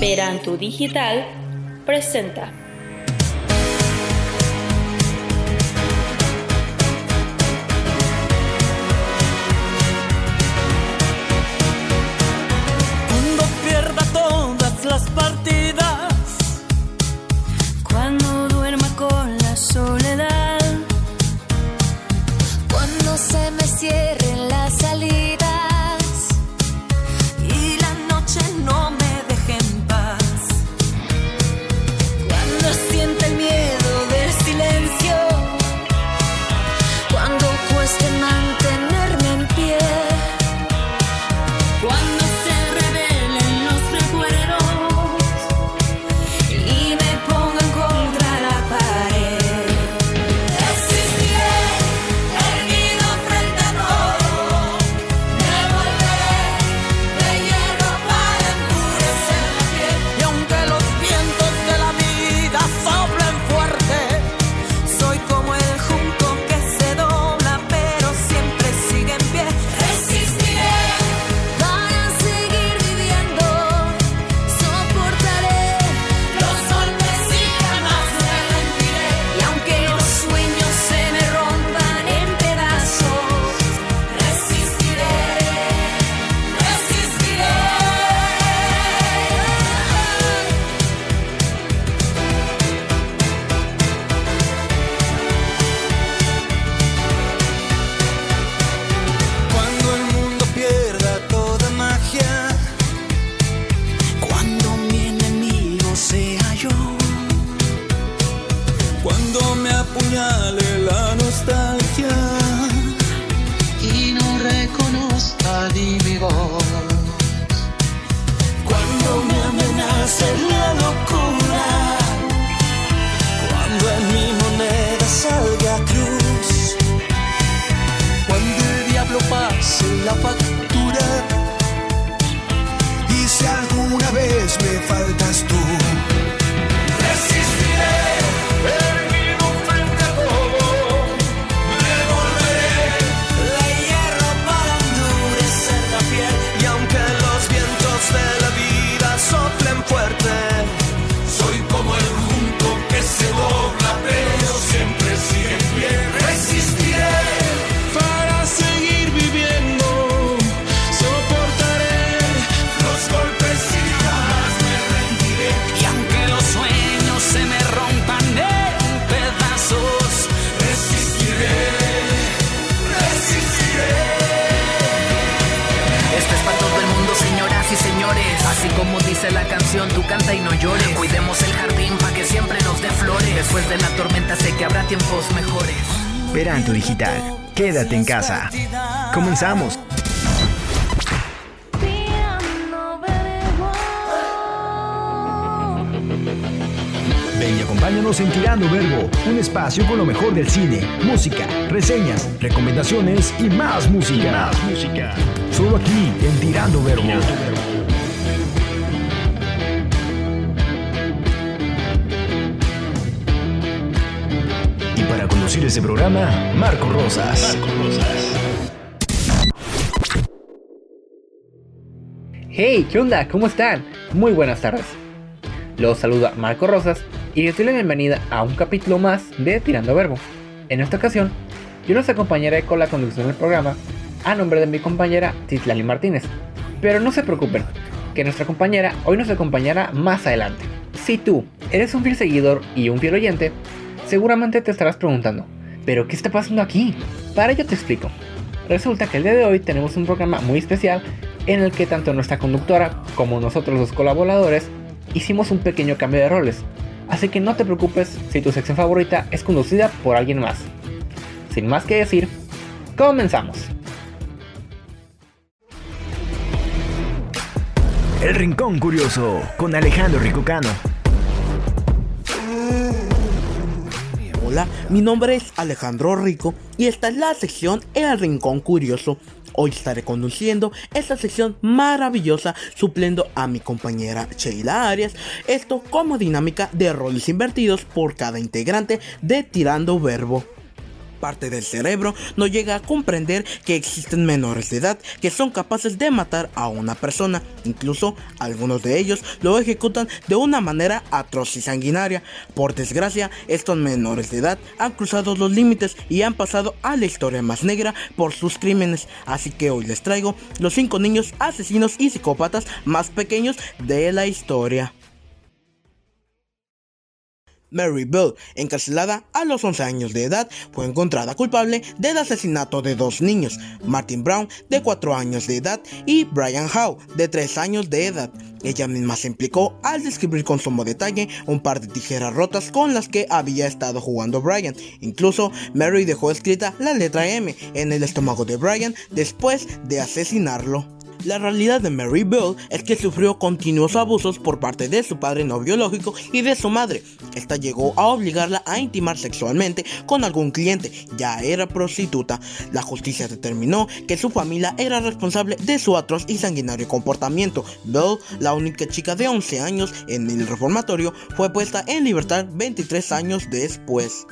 Perantu Digital presenta. Cuando pierda todas las partidas, Quédate en casa. Comenzamos. Ven y acompáñanos en Tirando Verbo, un espacio con lo mejor del cine, música, reseñas, recomendaciones y más música. Más música. Solo aquí en Tirando Verbo. Conducir este programa, Marco Rosas. Hey, ¿qué onda? ¿Cómo están? Muy buenas tardes. Los saluda Marco Rosas y les doy la bienvenida a un capítulo más de Tirando Verbo. En esta ocasión, yo los acompañaré con la conducción del programa a nombre de mi compañera Titlali Martínez. Pero no se preocupen, que nuestra compañera hoy nos acompañará más adelante. Si tú eres un fiel seguidor y un fiel oyente, seguramente te estarás preguntando, ¿pero qué está pasando aquí? Para ello te explico. Resulta que el día de hoy tenemos un programa muy especial en el que tanto nuestra conductora como nosotros los colaboradores hicimos un pequeño cambio de roles. Así que no te preocupes si tu sección favorita es conducida por alguien más. Sin más que decir, comenzamos. El Rincón Curioso con Alejandro Ricocano. Hola, mi nombre es Alejandro Rico y esta es la sección El Rincón Curioso. Hoy estaré conduciendo esta sección maravillosa supliendo a mi compañera Sheila Arias, esto como dinámica de roles invertidos por cada integrante de Tirando Verbo. Parte del cerebro no llega a comprender que existen menores de edad que son capaces de matar a una persona. Incluso algunos de ellos lo ejecutan de una manera atroz y sanguinaria. Por desgracia, estos menores de edad han cruzado los límites y han pasado a la historia más negra por sus crímenes. Así que hoy les traigo los 5 niños asesinos y psicópatas más pequeños de la historia. Mary Bell, encarcelada a los 11 años de edad, fue encontrada culpable del asesinato de dos niños, Martin Brown, de 4 años de edad, y Brian Howe, de 3 años de edad. Ella misma se implicó al describir con sumo detalle un par de tijeras rotas con las que había estado jugando Brian. Incluso Mary dejó escrita la letra M en el estómago de Brian después de asesinarlo. La realidad de Mary Bell es que sufrió continuos abusos por parte de su padre no biológico y de su madre. Esta llegó a obligarla a intimar sexualmente con algún cliente, ya era prostituta. La justicia determinó que su familia era responsable de su atroz y sanguinario comportamiento. Bell, la única chica de 11 años en el reformatorio, fue puesta en libertad 23 años después.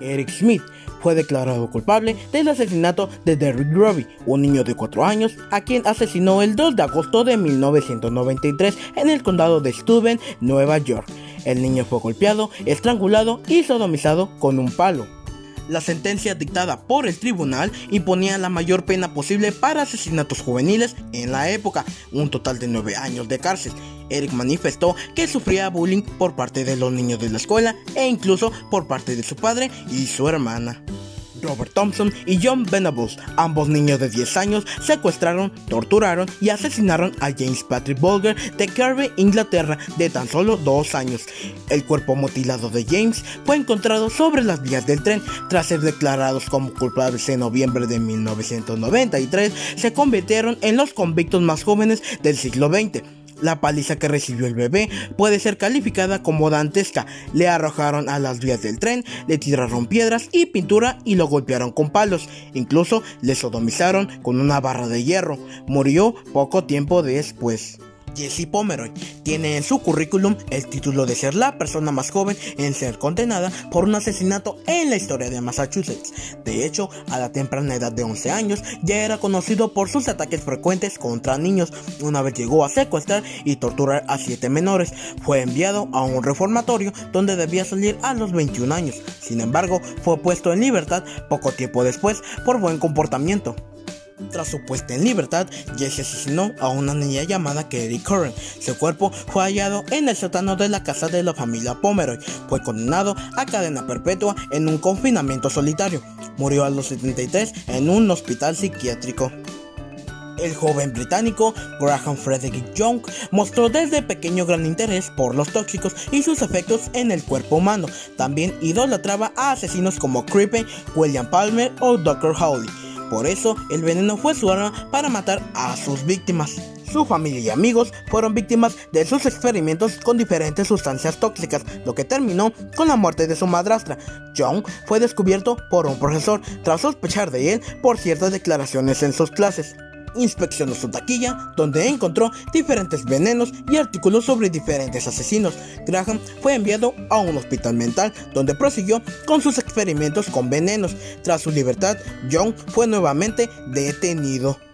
Eric Smith fue declarado culpable del asesinato de Derrick Robbie, un niño de 4 años, a quien asesinó el 2 de agosto de 1993 en el condado de Steuben, Nueva York. El niño fue golpeado, estrangulado y sodomizado con un palo. La sentencia dictada por el tribunal imponía la mayor pena posible para asesinatos juveniles en la época, un total de 9 años de cárcel. Eric manifestó que sufría bullying por parte de los niños de la escuela e incluso por parte de su padre y su hermana. Robert Thompson y John Venables, ambos niños de 10 años, secuestraron, torturaron y asesinaron a James Patrick Bolger de Kirby, Inglaterra, de tan solo 2 años. El cuerpo mutilado de James fue encontrado sobre las vías del tren. Tras ser declarados como culpables en noviembre de 1993, se convirtieron en los convictos más jóvenes del siglo XX. La paliza que recibió el bebé puede ser calificada como dantesca. Le arrojaron a las vías del tren, le tiraron piedras y pintura y lo golpearon con palos. Incluso le sodomizaron con una barra de hierro. Murió poco tiempo después. Jesse Pomeroy tiene en su currículum el título de ser la persona más joven en ser condenada por un asesinato en la historia de Massachusetts. De hecho, a la temprana edad de 11 años ya era conocido por sus ataques frecuentes contra niños. Una vez llegó a secuestrar y torturar a 7 menores, fue enviado a un reformatorio donde debía salir a los 21 años. Sin embargo, fue puesto en libertad poco tiempo después por buen comportamiento. Tras su puesta en libertad, Jesse asesinó a una niña llamada Katie Curran. Su cuerpo fue hallado en el sótano de la casa de la familia Pomeroy. Fue condenado a cadena perpetua en un confinamiento solitario. Murió a los 73 en un hospital psiquiátrico. El joven británico Graham Frederick Young mostró desde pequeño gran interés por los tóxicos y sus efectos en el cuerpo humano. También idolatraba a asesinos como Creepy, William Palmer o Dr. Howley. Por eso, el veneno fue su arma para matar a sus víctimas. Su familia y amigos fueron víctimas de sus experimentos con diferentes sustancias tóxicas, lo que terminó con la muerte de su madrastra. Young fue descubierto por un profesor tras sospechar de él por ciertas declaraciones en sus clases. Inspeccionó su taquilla, donde encontró diferentes venenos y artículos sobre diferentes asesinos. Graham fue enviado a un hospital mental, donde prosiguió con sus experimentos con venenos. Tras su libertad, Young fue nuevamente detenido.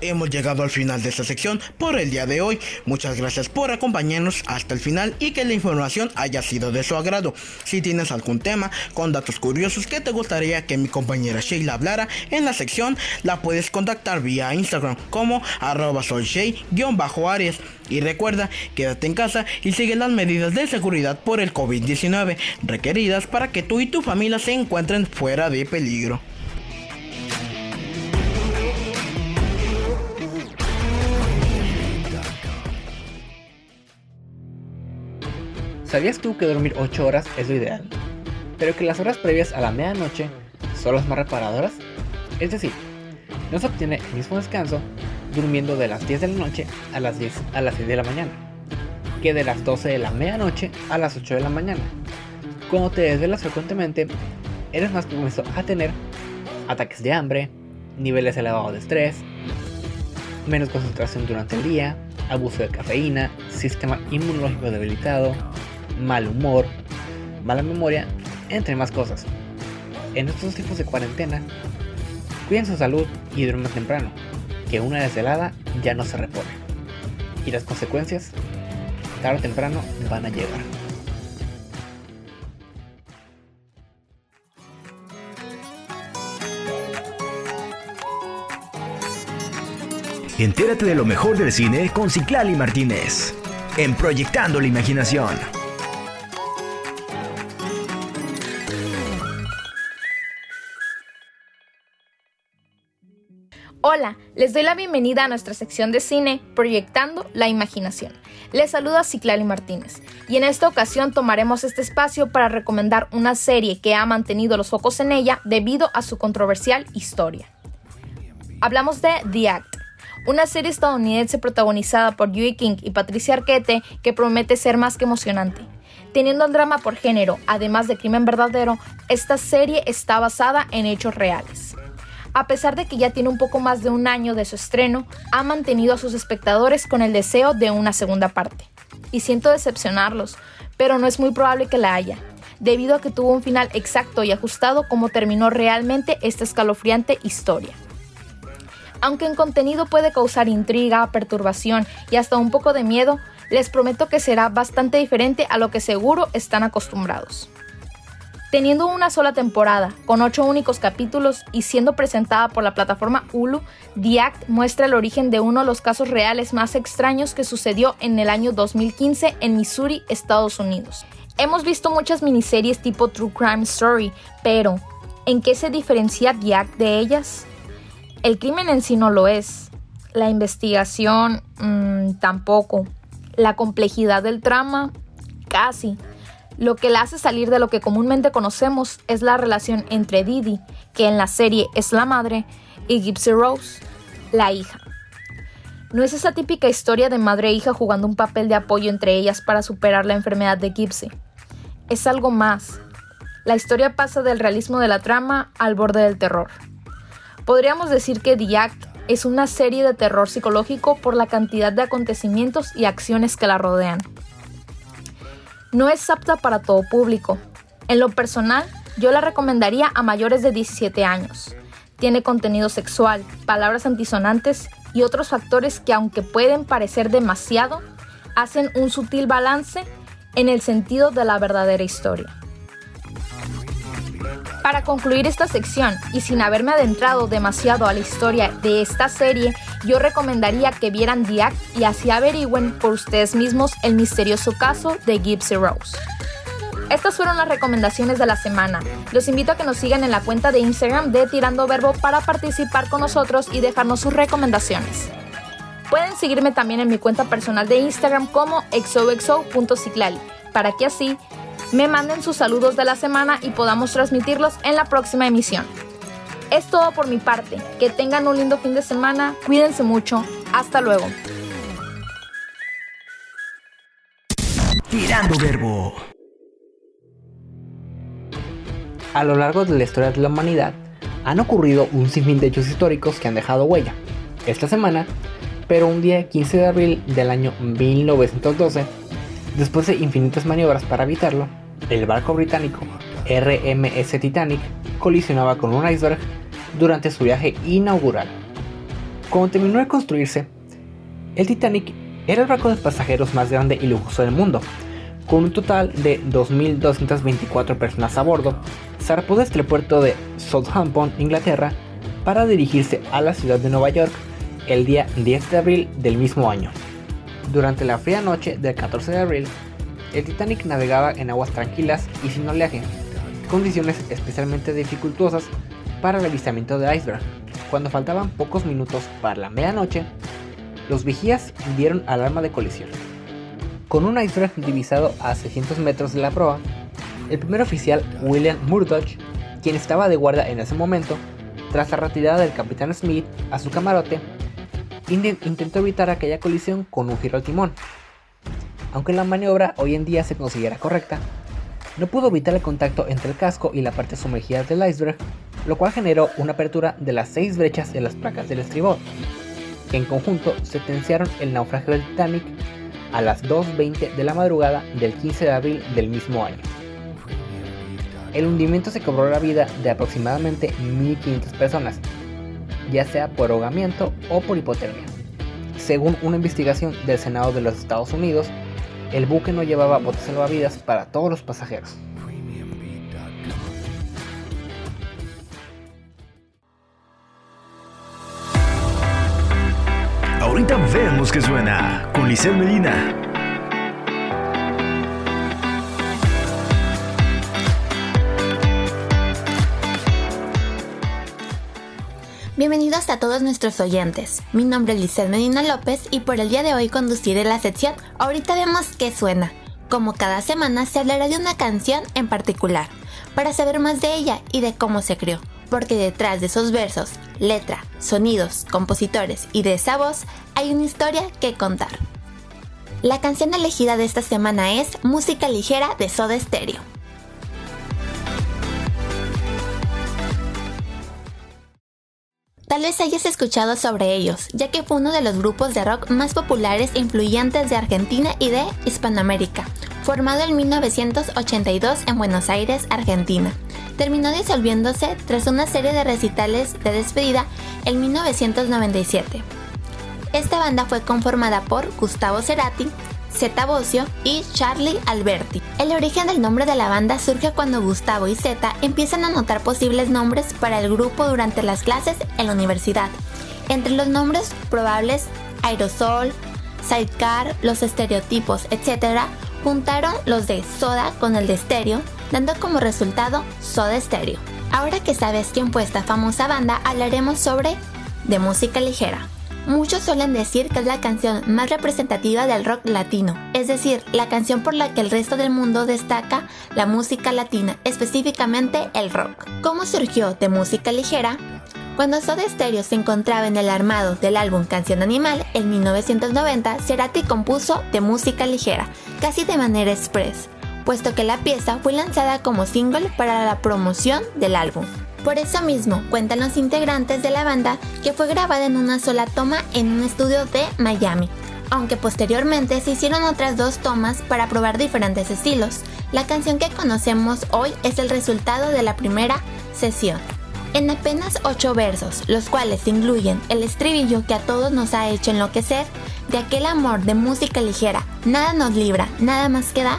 Hemos llegado al final de esta sección por el día de hoy. Muchas gracias por acompañarnos hasta el final y que la información haya sido de su agrado. Si tienes algún tema con datos curiosos que te gustaría que mi compañera Sheila hablara en la sección, la puedes contactar vía Instagram como arroba soyshay-aries. Y recuerda, quédate en casa y sigue las medidas de seguridad por el COVID-19 requeridas para que tú y tu familia se encuentren fuera de peligro. ¿Sabías tú que dormir 8 horas es lo ideal? Pero que las horas previas a la medianoche son las más reparadoras? Es decir, no se obtiene el mismo descanso durmiendo de las 10 de la noche a las 10 a las 6 de la mañana, que de las 12 de la medianoche a las 8 de la mañana. Cuando te desvelas frecuentemente, eres más propenso a tener ataques de hambre, niveles elevados de estrés, menos concentración durante el día, abuso de cafeína, sistema inmunológico debilitado, mal humor, mala memoria entre más cosas. En estos tipos de cuarentena, cuiden su salud y duerman temprano, que una desvelada ya no se repone. Y las consecuencias, tarde o temprano, van a llegar. Entérate de lo mejor del cine con Ciclali Martínez. En Proyectando la Imaginación. Hola, les doy la bienvenida a nuestra sección de cine Proyectando la Imaginación. Les saluda Ciclali Martínez y en esta ocasión tomaremos este espacio para recomendar una serie que ha mantenido los focos en ella debido a su controversial historia. Hablamos de The Act, una serie estadounidense protagonizada por Yui King y Patricia Arquette que promete ser más que emocionante. Teniendo el drama por género, además de crimen verdadero, esta serie está basada en hechos reales. A pesar de que ya tiene un poco más de un año de su estreno, ha mantenido a sus espectadores con el deseo de una segunda parte. Y siento decepcionarlos, pero no es muy probable que la haya, debido a que tuvo un final exacto y ajustado como terminó realmente esta escalofriante historia. Aunque en contenido puede causar intriga, perturbación y hasta un poco de miedo, les prometo que será bastante diferente a lo que seguro están acostumbrados. Teniendo una sola temporada, con ocho únicos capítulos y siendo presentada por la plataforma Hulu, The Act muestra el origen de uno de los casos reales más extraños que sucedió en el año 2015 en Missouri, Estados Unidos. Hemos visto muchas miniseries tipo True Crime Story, pero ¿en qué se diferencia The Act de ellas? El crimen en sí no lo es. La investigación mmm, tampoco. La complejidad del trama casi. Lo que la hace salir de lo que comúnmente conocemos es la relación entre Didi, que en la serie es la madre, y Gypsy Rose, la hija. No es esa típica historia de madre e hija jugando un papel de apoyo entre ellas para superar la enfermedad de Gypsy. Es algo más. La historia pasa del realismo de la trama al borde del terror. Podríamos decir que The Act es una serie de terror psicológico por la cantidad de acontecimientos y acciones que la rodean. No es apta para todo público. En lo personal, yo la recomendaría a mayores de 17 años. Tiene contenido sexual, palabras antisonantes y otros factores que aunque pueden parecer demasiado, hacen un sutil balance en el sentido de la verdadera historia. Para concluir esta sección, y sin haberme adentrado demasiado a la historia de esta serie, yo recomendaría que vieran The Act y así averigüen por ustedes mismos el misterioso caso de Gypsy Rose. Estas fueron las recomendaciones de la semana. Los invito a que nos sigan en la cuenta de Instagram de Tirando Verbo para participar con nosotros y dejarnos sus recomendaciones. Pueden seguirme también en mi cuenta personal de Instagram como exoexo.ciclali para que así me manden sus saludos de la semana y podamos transmitirlos en la próxima emisión. Es todo por mi parte. Que tengan un lindo fin de semana. Cuídense mucho. Hasta luego. Tirando Verbo. A lo largo de la historia de la humanidad han ocurrido un sinfín de hechos históricos que han dejado huella. Esta semana, pero un día 15 de abril del año 1912, después de infinitas maniobras para evitarlo, el barco británico RMS Titanic colisionaba con un iceberg durante su viaje inaugural. Cuando terminó de construirse, el Titanic era el barco de pasajeros más grande y lujoso del mundo, con un total de 2.224 personas a bordo, zarpó desde el puerto de Southampton, Inglaterra, para dirigirse a la ciudad de Nueva York el día 10 de abril del mismo año. Durante la fría noche del 14 de abril, el Titanic navegaba en aguas tranquilas y sin oleaje, condiciones especialmente dificultosas para el avistamiento de iceberg. Cuando faltaban pocos minutos para la medianoche, los vigías dieron alarma de colisión. Con un iceberg divisado a 600 metros de la proa, el primer oficial William Murdoch, quien estaba de guardia en ese momento, tras la retirada del capitán Smith a su camarote, intentó evitar aquella colisión con un giro al timón. Aunque la maniobra hoy en día se considera correcta, no pudo evitar el contacto entre el casco y la parte sumergida del iceberg, lo cual generó una apertura de las seis brechas de las placas del estribor, que en conjunto sentenciaron el naufragio del Titanic a las 2.20 de la madrugada del 15 de abril del mismo año. el hundimiento se cobró la vida de aproximadamente 1.500 personas, ya sea por ahogamiento o por hipotermia. Según una investigación del Senado de los Estados Unidos, el buque no llevaba botes salvavidas para todos los pasajeros. Ahorita vemos que suena con Medina. Bienvenidos a todos nuestros oyentes. Mi nombre es Lisel Medina López y por el día de hoy conduciré la sección Ahorita vemos qué suena. Como cada semana se hablará de una canción en particular, para saber más de ella y de cómo se creó, porque detrás de esos versos, letra, sonidos, compositores y de esa voz hay una historia que contar. La canción elegida de esta semana es Música Ligera de Soda Stereo. Tal vez hayas escuchado sobre ellos, ya que fue uno de los grupos de rock más populares e influyentes de Argentina y de Hispanoamérica, formado en 1982 en Buenos Aires, Argentina. Terminó disolviéndose tras una serie de recitales de despedida en 1997. Esta banda fue conformada por Gustavo Cerati, Zeta Bosio y Charlie Alberti. El origen del nombre de la banda surge cuando Gustavo y Zeta empiezan a anotar posibles nombres para el grupo durante las clases en la universidad. Entre los nombres probables, Aerosol, Sidecar, los estereotipos, etc., juntaron los de soda con el de estéreo, dando como resultado Soda Stereo. Ahora que sabes quién fue esta famosa banda, hablaremos sobre de música ligera. Muchos suelen decir que es la canción más representativa del rock latino, es decir, la canción por la que el resto del mundo destaca la música latina, específicamente el rock. ¿Cómo surgió de música ligera? Cuando Soda Stereo se encontraba en el armado del álbum Canción Animal en 1990, Cerati compuso de música ligera, casi de manera express, puesto que la pieza fue lanzada como single para la promoción del álbum. Por eso mismo, cuentan los integrantes de la banda que fue grabada en una sola toma en un estudio de Miami, aunque posteriormente se hicieron otras dos tomas para probar diferentes estilos. La canción que conocemos hoy es el resultado de la primera sesión. En apenas 8 versos, los cuales incluyen el estribillo que a todos nos ha hecho enloquecer, de aquel amor de música ligera, nada nos libra, nada más queda,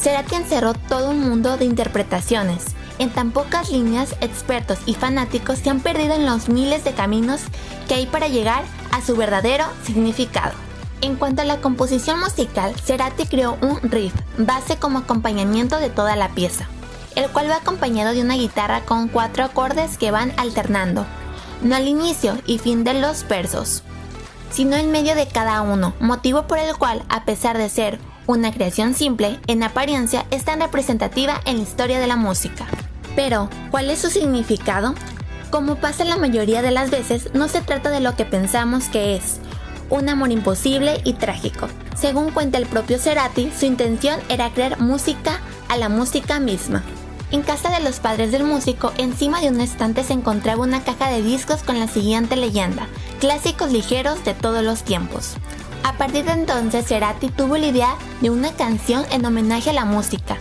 Cerati encerró todo un mundo de interpretaciones, en tan pocas líneas, expertos y fanáticos se han perdido en los miles de caminos que hay para llegar a su verdadero significado. En cuanto a la composición musical, Cerati creó un riff, base como acompañamiento de toda la pieza, el cual va acompañado de una guitarra con cuatro acordes que van alternando, no al inicio y fin de los versos, sino en medio de cada uno, motivo por el cual, a pesar de ser una creación simple, en apariencia es tan representativa en la historia de la música. Pero, ¿cuál es su significado? Como pasa la mayoría de las veces, no se trata de lo que pensamos que es, un amor imposible y trágico. Según cuenta el propio Cerati, su intención era crear música a la música misma. En casa de los padres del músico, encima de un estante se encontraba una caja de discos con la siguiente leyenda, clásicos ligeros de todos los tiempos. A partir de entonces, Cerati tuvo la idea de una canción en homenaje a la música,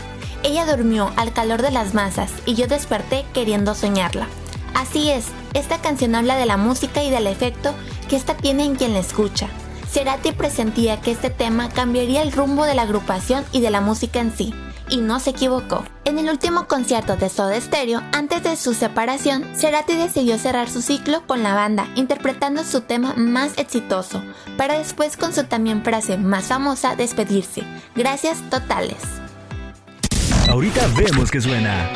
ella durmió al calor de las masas y yo desperté queriendo soñarla. Así es, esta canción habla de la música y del efecto que ésta tiene en quien la escucha. Cerati presentía que este tema cambiaría el rumbo de la agrupación y de la música en sí, y no se equivocó. En el último concierto de Soda Stereo, antes de su separación, Cerati decidió cerrar su ciclo con la banda, interpretando su tema más exitoso, para después con su también frase más famosa despedirse. Gracias totales. Ahorita vemos que suena.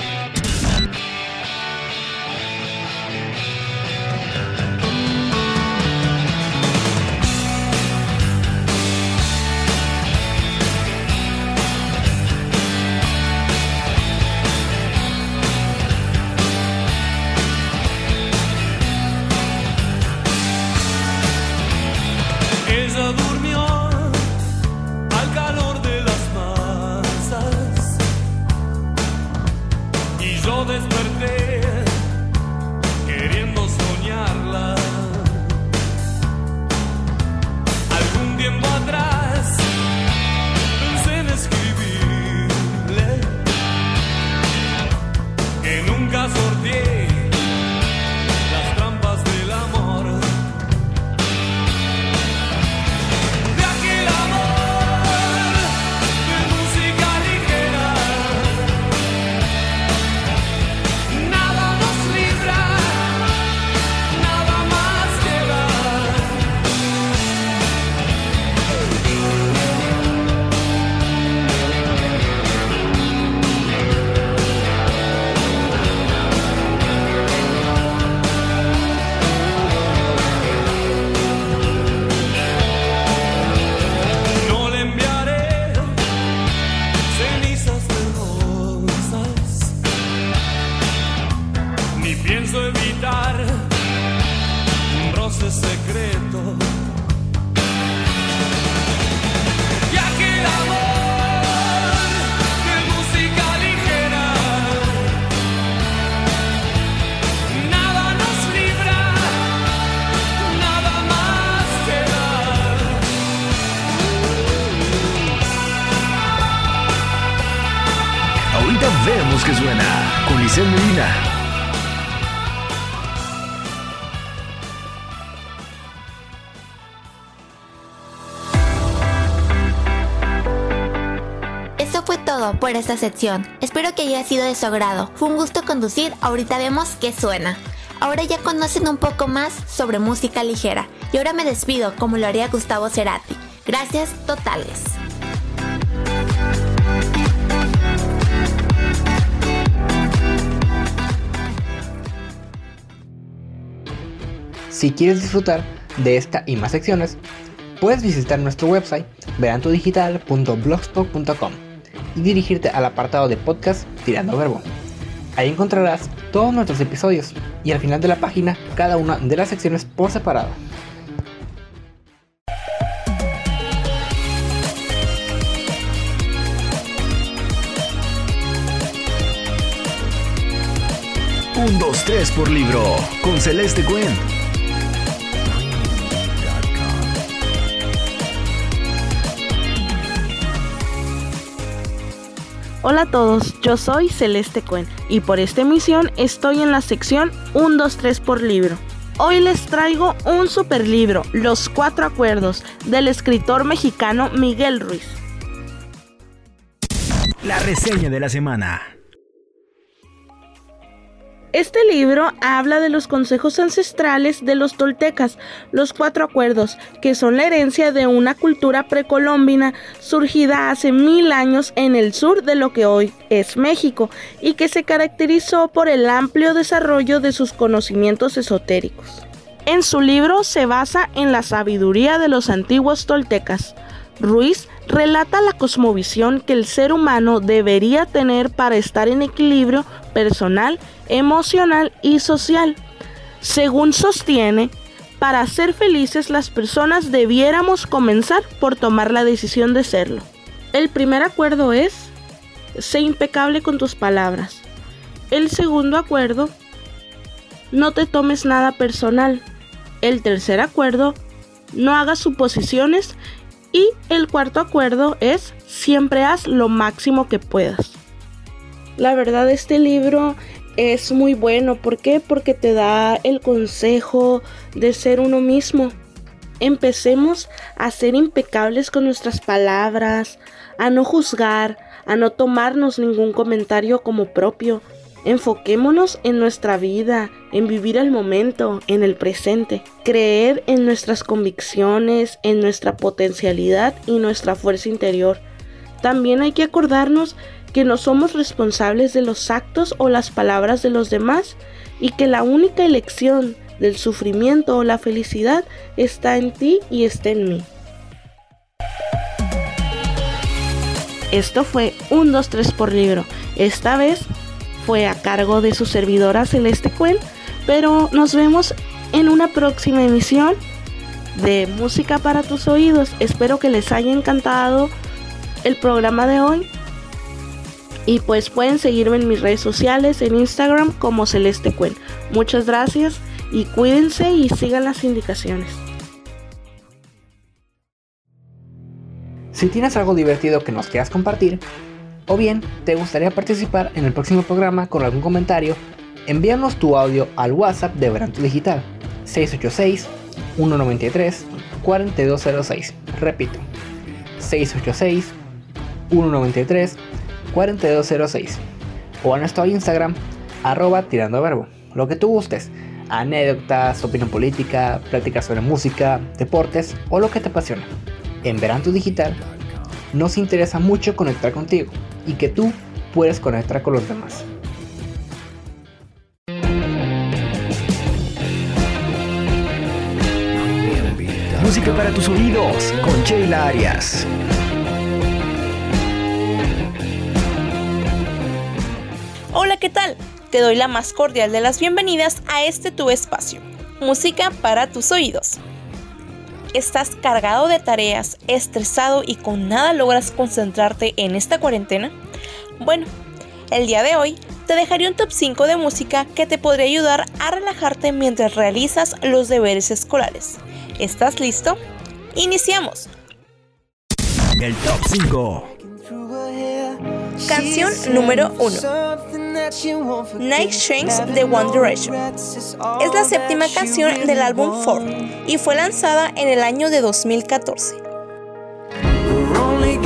Por esta sección. Espero que haya sido de su agrado. Fue un gusto conducir. Ahorita vemos qué suena. Ahora ya conocen un poco más sobre música ligera. Y ahora me despido como lo haría Gustavo Cerati. Gracias totales. Si quieres disfrutar de esta y más secciones, puedes visitar nuestro website verantudigital.blogspot.com y dirigirte al apartado de podcast Tirando Verbo. Ahí encontrarás todos nuestros episodios y al final de la página cada una de las secciones por separado. Un, dos, tres por libro con Celeste Gwen. Hola a todos, yo soy Celeste Cuen y por esta emisión estoy en la sección 1, 2, 3 por libro. Hoy les traigo un super libro, Los Cuatro Acuerdos, del escritor mexicano Miguel Ruiz. La reseña de la semana. Este libro habla de los consejos ancestrales de los toltecas, los cuatro acuerdos, que son la herencia de una cultura precolombina surgida hace mil años en el sur de lo que hoy es México y que se caracterizó por el amplio desarrollo de sus conocimientos esotéricos. En su libro se basa en la sabiduría de los antiguos toltecas. Ruiz relata la cosmovisión que el ser humano debería tener para estar en equilibrio personal, emocional y social. Según sostiene, para ser felices las personas debiéramos comenzar por tomar la decisión de serlo. El primer acuerdo es, sé impecable con tus palabras. El segundo acuerdo, no te tomes nada personal. El tercer acuerdo, no hagas suposiciones y el cuarto acuerdo es siempre haz lo máximo que puedas. La verdad este libro es muy bueno. ¿Por qué? Porque te da el consejo de ser uno mismo. Empecemos a ser impecables con nuestras palabras, a no juzgar, a no tomarnos ningún comentario como propio. Enfoquémonos en nuestra vida, en vivir el momento, en el presente. Creer en nuestras convicciones, en nuestra potencialidad y nuestra fuerza interior. También hay que acordarnos que no somos responsables de los actos o las palabras de los demás y que la única elección del sufrimiento o la felicidad está en ti y está en mí. Esto fue un 2, 3 por libro. Esta vez fue a cargo de su servidora Celeste Cuen, pero nos vemos en una próxima emisión de Música para tus oídos. Espero que les haya encantado el programa de hoy. Y pues pueden seguirme en mis redes sociales, en Instagram como Celeste Cuen. Muchas gracias y cuídense y sigan las indicaciones. Si tienes algo divertido que nos quieras compartir, o bien te gustaría participar en el próximo programa con algún comentario, envíanos tu audio al WhatsApp de Veranto Digital 686 193 4206. Repito, 686 193 4206 o a nuestro Instagram arroba tirando verbo, lo que tú gustes, anécdotas, opinión política, pláticas sobre música, deportes o lo que te apasiona. En Veranto Digital nos interesa mucho conectar contigo y que tú puedes conectar con los demás. Música para tus oídos con Sheila Arias. Hola, ¿qué tal? Te doy la más cordial de las bienvenidas a este tu espacio, música para tus oídos. ¿Estás cargado de tareas, estresado y con nada logras concentrarte en esta cuarentena? Bueno, el día de hoy te dejaré un top 5 de música que te podría ayudar a relajarte mientras realizas los deberes escolares. ¿Estás listo? ¡Iniciamos! El top 5. through her hair Canción número 1. Night Shines de One Direction. Es la séptima canción del álbum Four y fue lanzada en el año de 2014. We're only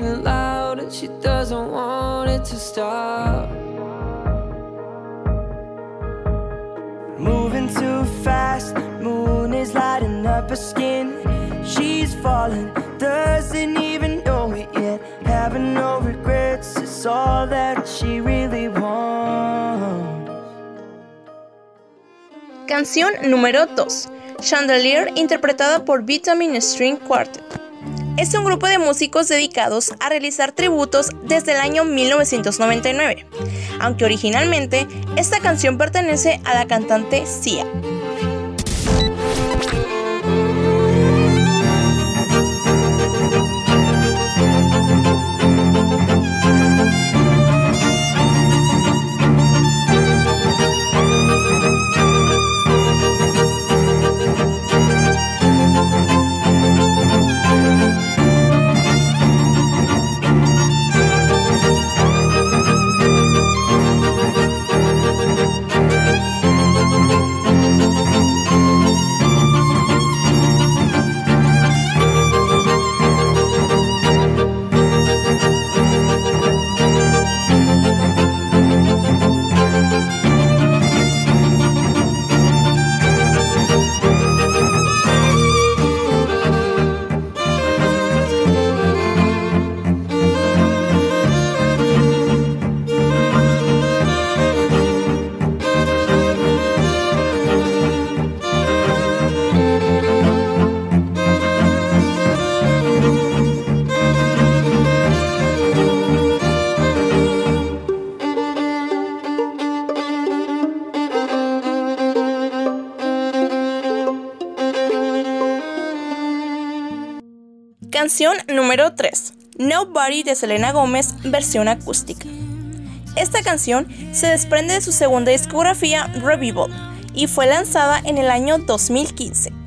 Heart loud, and she doesn't want it to stop. Moving too fast, moon is lighting up her skin. She's falling, doesn't even know it yet. Having no regrets is all that she really wants. Canción número 2. Chandelier interpretada por Vitamin String Quartet. Es un grupo de músicos dedicados a realizar tributos desde el año 1999, aunque originalmente esta canción pertenece a la cantante Sia. Canción número 3. Nobody de Selena Gómez, versión acústica. Esta canción se desprende de su segunda discografía, Revival, y fue lanzada en el año 2015.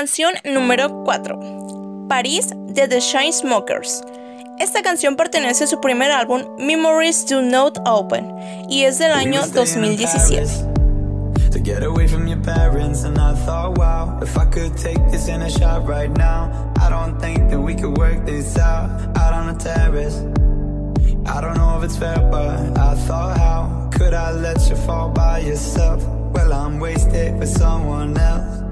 Canción número 4. París de The Chainsmokers. Esta canción pertenece a su primer álbum Memories Do Not Open y es del año 2017. to get away from your parents. And I thought, wow, if I could take this in a shot right now, I don't think that we could work this out out on the terrace. I don't know if it's fair, but I thought, how could I let you fall by yourself? Well, I'm wasted for someone else.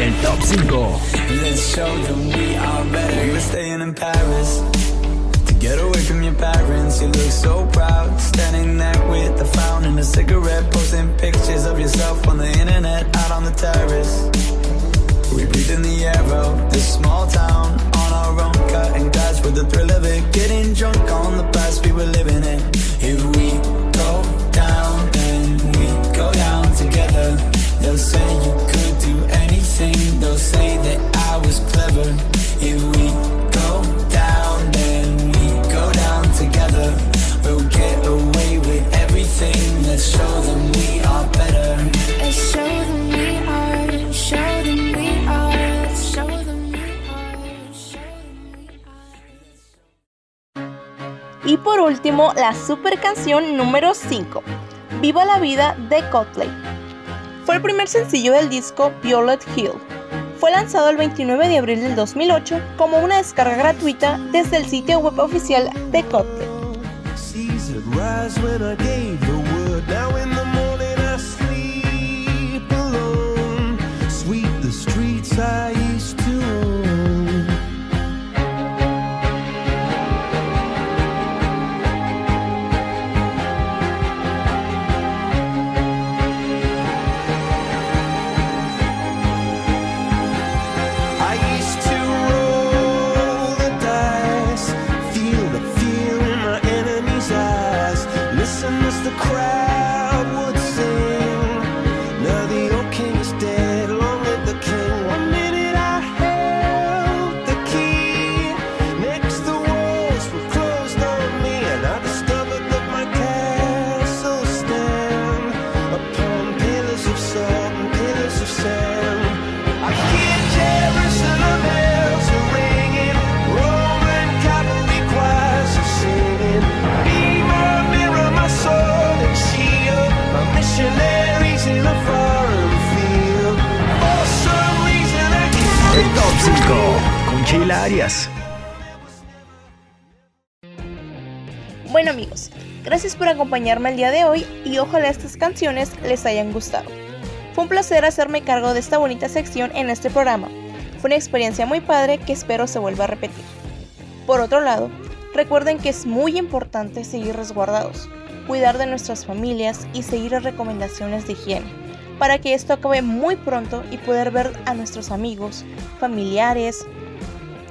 El top 5. Let's show them we are better. We were staying in Paris to get away from your parents. You look so proud, standing there with a fountain and a cigarette, posting pictures of yourself on the internet, out on the terrace. We breathe in the air of this small town on our own, cutting glass with the thrill of it, getting drunk on the past we were living in. If we go down, then we go down together. They'll say you could do anything. They'll say that I was clever. If we go down, then we go down together. We'll get away with everything. Let's show them we are better. Let's show them we are, show them we are, show them we are, show Y por último, la super canción número 5, Viva la vida de Coldplay. Fue el primer sencillo del disco Violet Hill. Fue lanzado el 29 de abril del 2008 como una descarga gratuita desde el sitio web oficial de. Seas acompañarme el día de hoy y ojalá estas canciones les hayan gustado. Fue un placer hacerme cargo de esta bonita sección en este programa. Fue una experiencia muy padre que espero se vuelva a repetir. Por otro lado, recuerden que es muy importante seguir resguardados, cuidar de nuestras familias y seguir las recomendaciones de higiene, para que esto acabe muy pronto y poder ver a nuestros amigos, familiares,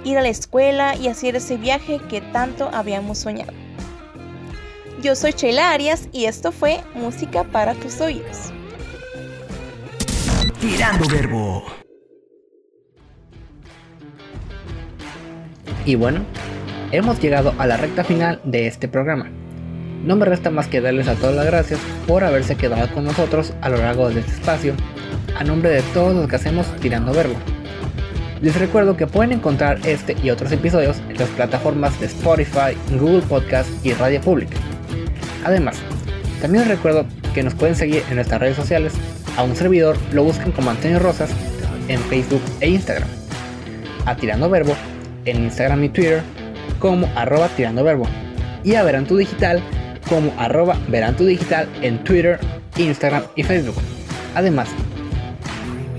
ir a la escuela y hacer ese viaje que tanto habíamos soñado. Yo soy Sheila Arias y esto fue Música para tus oídos. Tirando Verbo. Y bueno, hemos llegado a la recta final de este programa. No me resta más que darles a todos las gracias por haberse quedado con nosotros a lo largo de este espacio, a nombre de todos los que hacemos Tirando Verbo. Les recuerdo que pueden encontrar este y otros episodios en las plataformas de Spotify, Google Podcast y Radio Pública. Además, también les recuerdo que nos pueden seguir en nuestras redes sociales. A un servidor lo buscan como Antonio Rosas en Facebook e Instagram. A Tirando Verbo en Instagram y Twitter como arroba Tirando Verbo. Y a Verantu Digital como arroba Verantu Digital en Twitter, Instagram y Facebook. Además,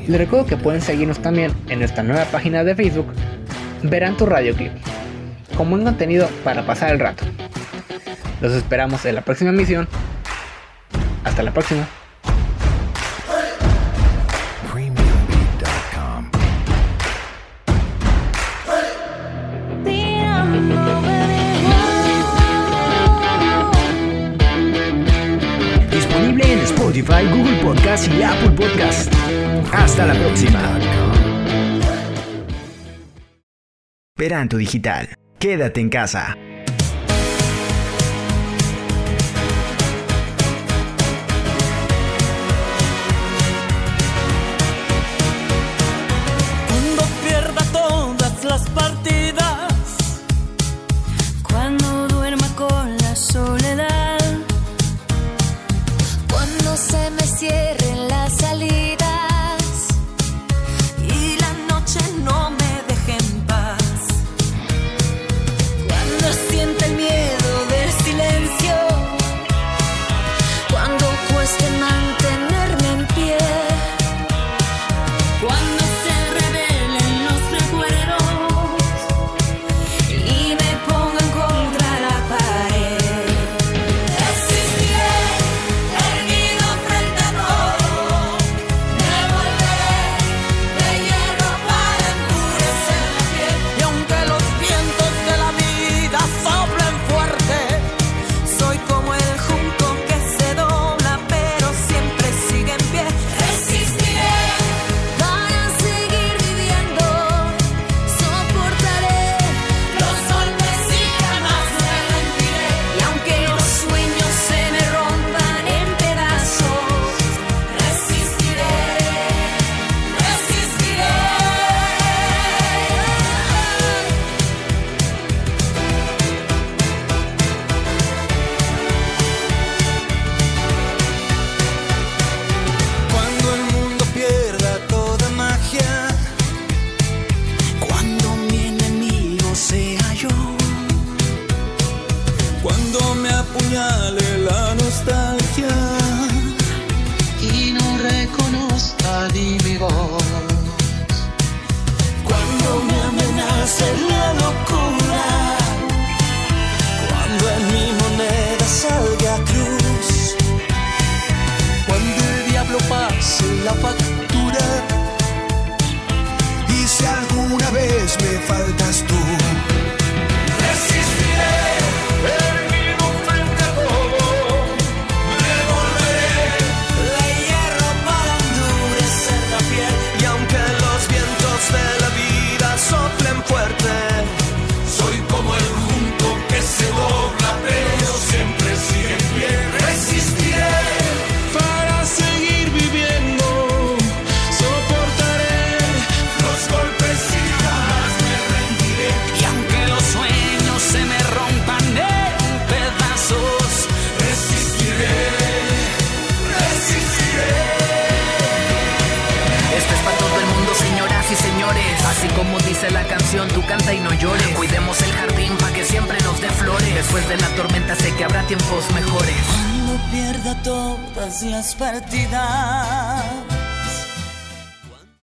les recuerdo que pueden seguirnos también en nuestra nueva página de Facebook, Verán tu Radio Clip, como un contenido para pasar el rato. Los esperamos en la próxima misión. Hasta la próxima. Disponible en Spotify, Google Podcast y Apple Podcast. Hasta la próxima. Peranto Digital. Quédate en casa. la factura. Y si alguna vez me falla dice la canción, tú canta y no llores. Cuidemos el jardín para que siempre nos dé flores. Después de la tormenta sé que habrá tiempos mejores. Cuando pierda todas las partidas